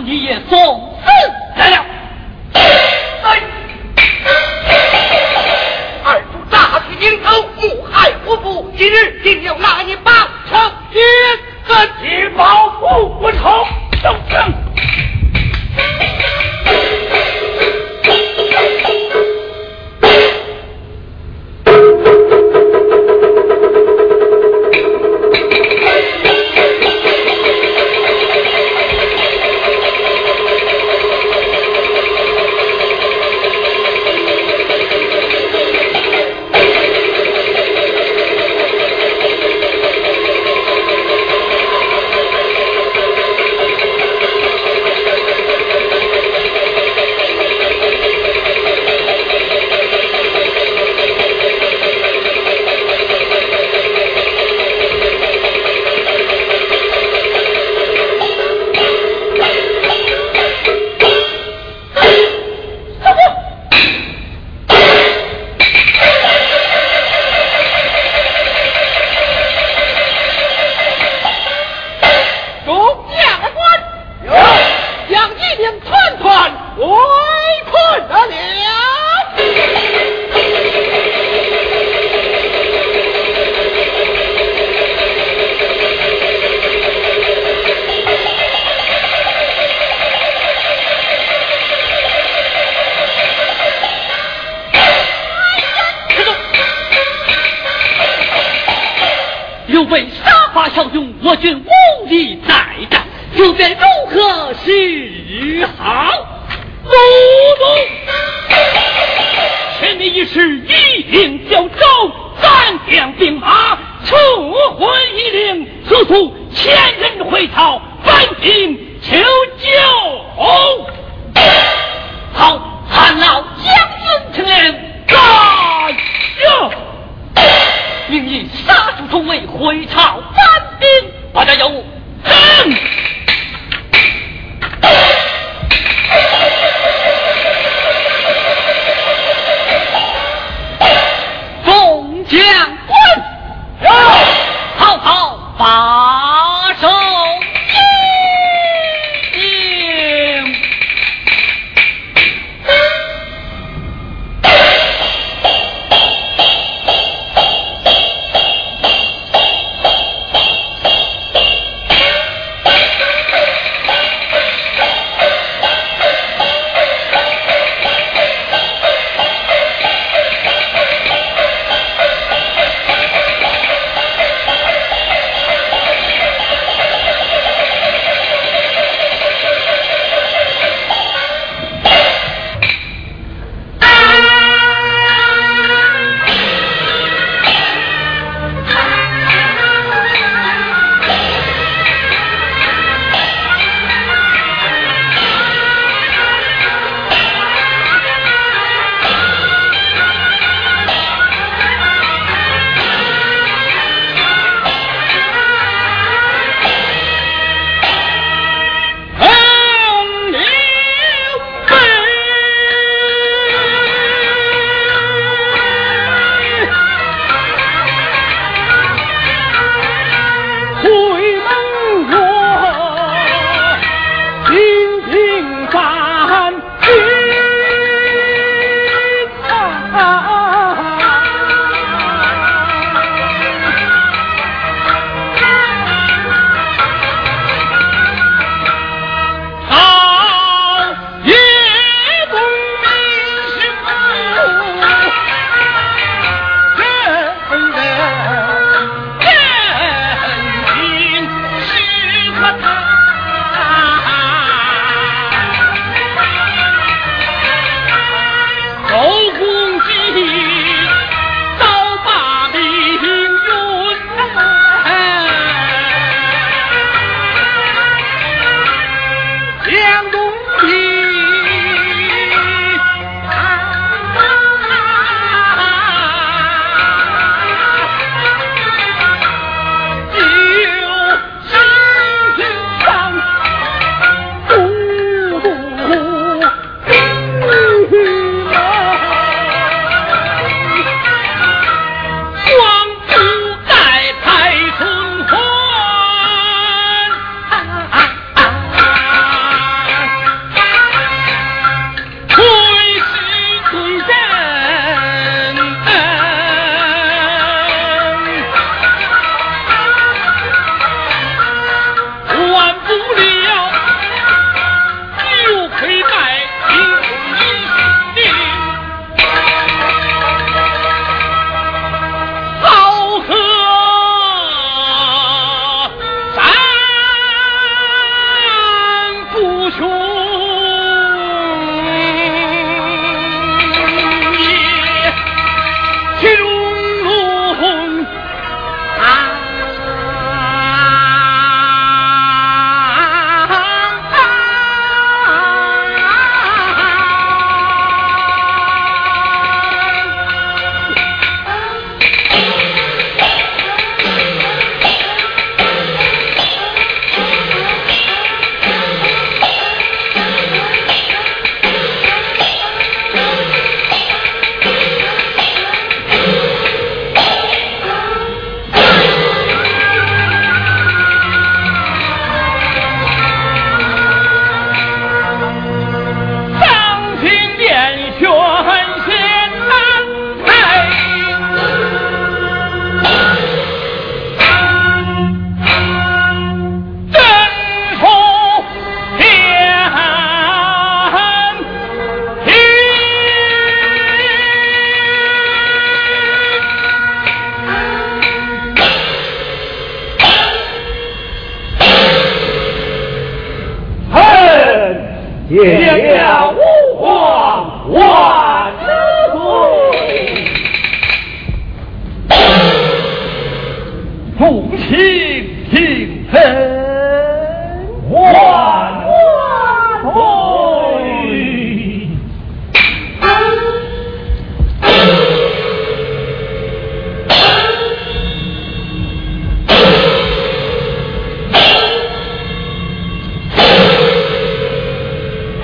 你也送又被杀伐骁勇，我军无力再战，又该如何是好？奴奴，一师一领交州，三将兵马撤回一领，速速千人回朝，分兵求救。好，汉老将军听令，大将。命你杀出重围回朝，搬兵，把家有。哼！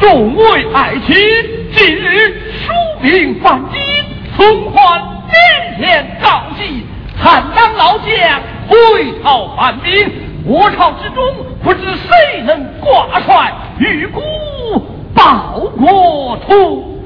众位爱卿，今日疏兵犯境，存还面前告急，汉当老将回朝反兵，我朝之中不知谁能挂帅，欲孤报国图。